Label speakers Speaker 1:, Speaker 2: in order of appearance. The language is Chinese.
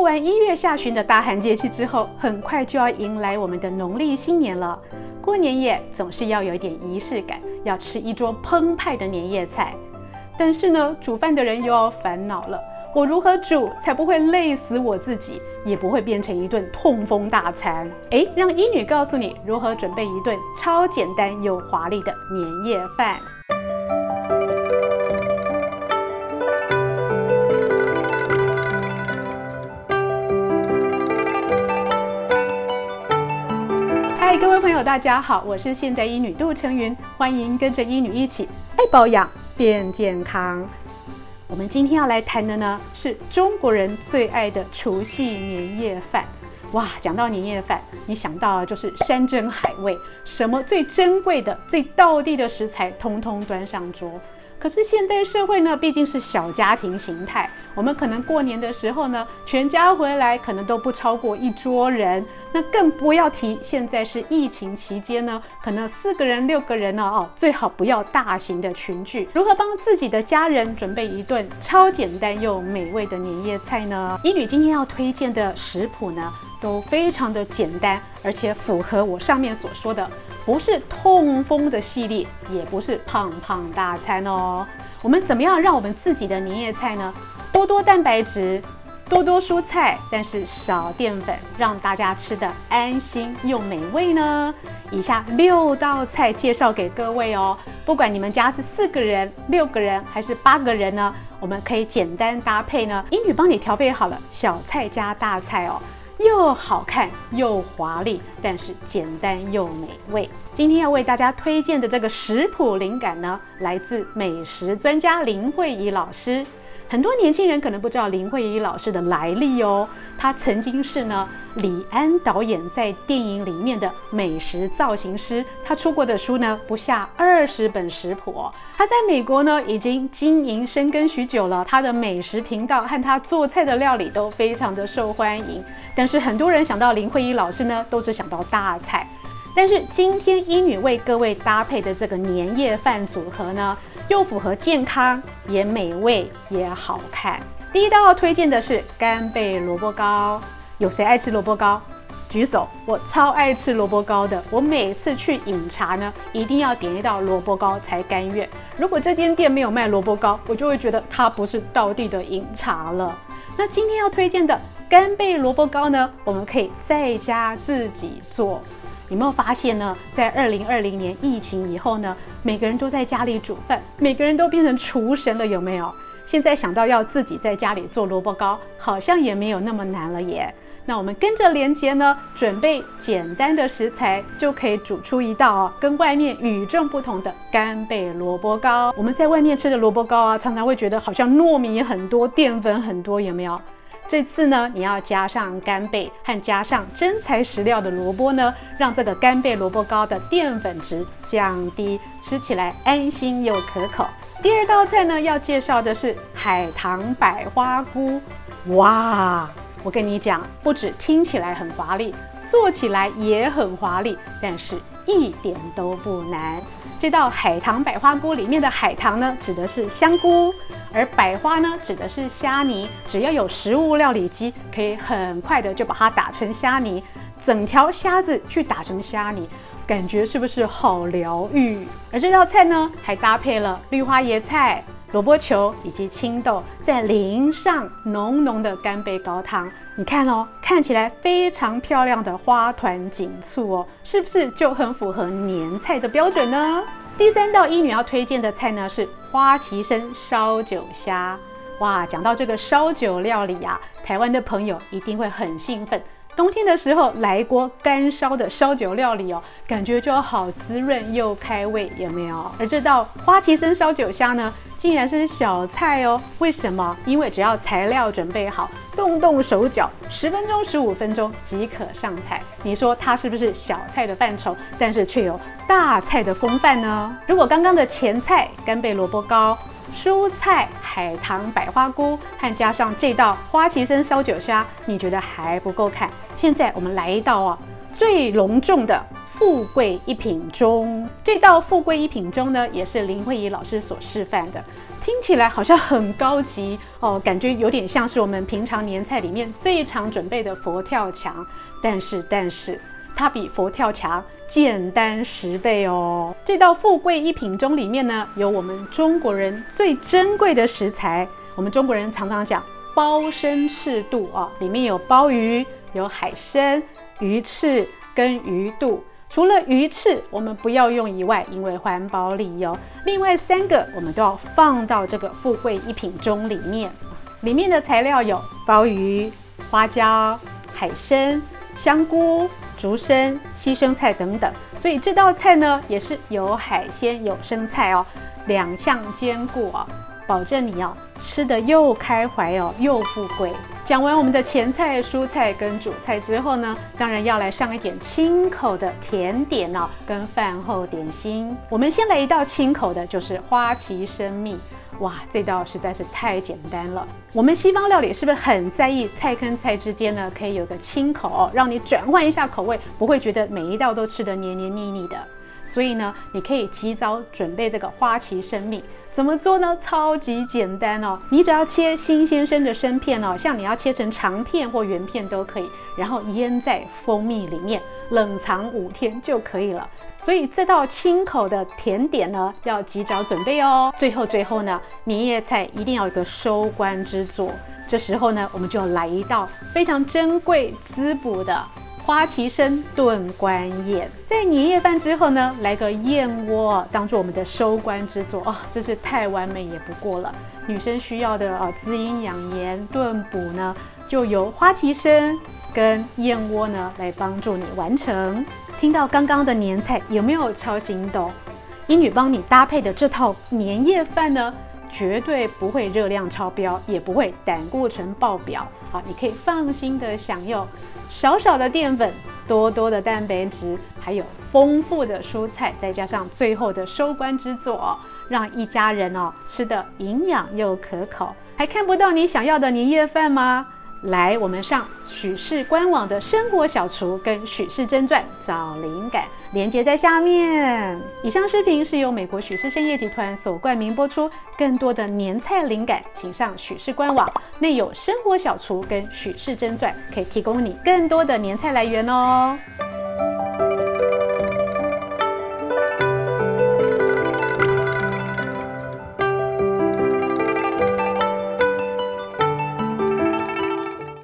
Speaker 1: 过完一月下旬的大寒节气之后，很快就要迎来我们的农历新年了。过年夜总是要有一点仪式感，要吃一桌澎湃的年夜菜。但是呢，煮饭的人又要烦恼了：我如何煮才不会累死我自己，也不会变成一顿痛风大餐？诶，让医女告诉你如何准备一顿超简单又华丽的年夜饭。嗨，各位朋友，大家好，我是现代医女杜成云，欢迎跟着医女一起爱保养变健康。我们今天要来谈的呢，是中国人最爱的除夕年夜饭。哇，讲到年夜饭，你想到就是山珍海味，什么最珍贵的、最道地的食材，通通端上桌。可是现代社会呢，毕竟是小家庭形态，我们可能过年的时候呢，全家回来可能都不超过一桌人，那更不要提现在是疫情期间呢，可能四个人、六个人呢，哦，最好不要大型的群聚。如何帮自己的家人准备一顿超简单又美味的年夜菜呢？医女今天要推荐的食谱呢，都非常的简单，而且符合我上面所说的。不是痛风的系列，也不是胖胖大餐哦。我们怎么样让我们自己的年夜菜呢？多多蛋白质，多多蔬菜，但是少淀粉，让大家吃得安心又美味呢？以下六道菜介绍给各位哦。不管你们家是四个人、六个人还是八个人呢，我们可以简单搭配呢。英语帮你调配好了小菜加大菜哦。又好看又华丽，但是简单又美味。今天要为大家推荐的这个食谱灵感呢，来自美食专家林慧仪老师。很多年轻人可能不知道林慧仪老师的来历哦，她曾经是呢李安导演在电影里面的美食造型师，她出过的书呢不下二十本食谱。她在美国呢已经经营深耕许久了，她的美食频道和她做菜的料理都非常的受欢迎。但是很多人想到林慧仪老师呢，都只想到大菜。但是今天医女为各位搭配的这个年夜饭组合呢，又符合健康，也美味，也好看。第一道要推荐的是干贝萝卜糕，有谁爱吃萝卜糕？举手！我超爱吃萝卜糕的，我每次去饮茶呢，一定要点一道萝卜糕才甘愿。如果这间店没有卖萝卜糕，我就会觉得它不是道地的饮茶了。那今天要推荐的干贝萝卜糕呢，我们可以在家自己做。有没有发现呢？在二零二零年疫情以后呢，每个人都在家里煮饭，每个人都变成厨神了，有没有？现在想到要自己在家里做萝卜糕，好像也没有那么难了耶。那我们跟着连接呢，准备简单的食材，就可以煮出一道哦，跟外面与众不同的干贝萝卜糕。我们在外面吃的萝卜糕啊，常常会觉得好像糯米很多，淀粉很多，有没有？这次呢，你要加上干贝和加上真材实料的萝卜呢，让这个干贝萝卜糕的淀粉值降低，吃起来安心又可口。第二道菜呢，要介绍的是海棠百花菇。哇，我跟你讲，不止听起来很华丽，做起来也很华丽，但是一点都不难。这道海棠百花菇里面的海棠呢，指的是香菇，而百花呢，指的是虾泥。只要有食物料理机，可以很快的就把它打成虾泥，整条虾子去打成虾泥，感觉是不是好疗愈？而这道菜呢，还搭配了绿花椰菜。萝卜球以及青豆，再淋上浓浓的干贝高汤，你看哦，看起来非常漂亮的花团锦簇哦，是不是就很符合年菜的标准呢？第三道医女要推荐的菜呢，是花旗参烧酒虾。哇，讲到这个烧酒料理啊，台湾的朋友一定会很兴奋。冬天的时候来一锅干烧的烧酒料理哦，感觉就好滋润又开胃，有没有？而这道花旗参烧酒虾呢，竟然是小菜哦？为什么？因为只要材料准备好，动动手脚，十分钟、十五分钟即可上菜。你说它是不是小菜的范畴？但是却有大菜的风范呢？如果刚刚的前菜干贝萝卜糕、蔬菜海棠百花菇，和加上这道花旗参烧酒虾，你觉得还不够看？现在我们来一道啊，最隆重的。富贵一品中。这道富贵一品中呢，也是林慧仪老师所示范的，听起来好像很高级哦，感觉有点像是我们平常年菜里面最常准备的佛跳墙。但是，但是它比佛跳墙简单十倍哦。这道富贵一品中里面呢，有我们中国人最珍贵的食材。我们中国人常常讲鲍参翅肚啊，里面有鲍鱼。有海参、鱼翅跟鱼肚，除了鱼翅我们不要用以外，因为环保理由，另外三个我们都要放到这个富贵一品中里面。里面的材料有鲍鱼、花椒、海参、香菇、竹笙、西生菜等等，所以这道菜呢也是有海鲜有生菜哦，两项兼顾哦。保证你要吃的又开怀哦，又富贵。讲完我们的前菜、蔬菜跟主菜之后呢，当然要来上一点清口的甜点哦，跟饭后点心。我们先来一道清口的，就是花旗参蜜。哇，这道实在是太简单了。我们西方料理是不是很在意菜跟菜之间呢，可以有个清口哦，让你转换一下口味，不会觉得每一道都吃得黏黏腻腻的。所以呢，你可以及早准备这个花旗参蜜，怎么做呢？超级简单哦，你只要切新鲜生的生片哦，像你要切成长片或圆片都可以，然后腌在蜂蜜里面，冷藏五天就可以了。所以这道清口的甜点呢，要及早准备哦。最后最后呢，年夜菜一定要有一个收官之作，这时候呢，我们就来一道非常珍贵滋补的。花旗参炖官燕，在年夜饭之后呢，来个燕窝当做我们的收官之作哦，真是太完美也不过了。女生需要的啊，滋阴养颜、炖补呢，就由花旗参跟燕窝呢来帮助你完成。听到刚刚的年菜，有没有超心动？英女帮你搭配的这套年夜饭呢，绝对不会热量超标，也不会胆固醇爆表。好，你可以放心的享用。少少的淀粉，多多的蛋白质，还有丰富的蔬菜，再加上最后的收官之作哦，让一家人哦吃得营养又可口。还看不到你想要的年夜饭吗？来，我们上许氏官网的生活小厨跟许氏真传找灵感，连接在下面。以上视频是由美国许氏参业集团所冠名播出。更多的年菜灵感，请上许氏官网，内有生活小厨跟许氏真传，可以提供你更多的年菜来源哦。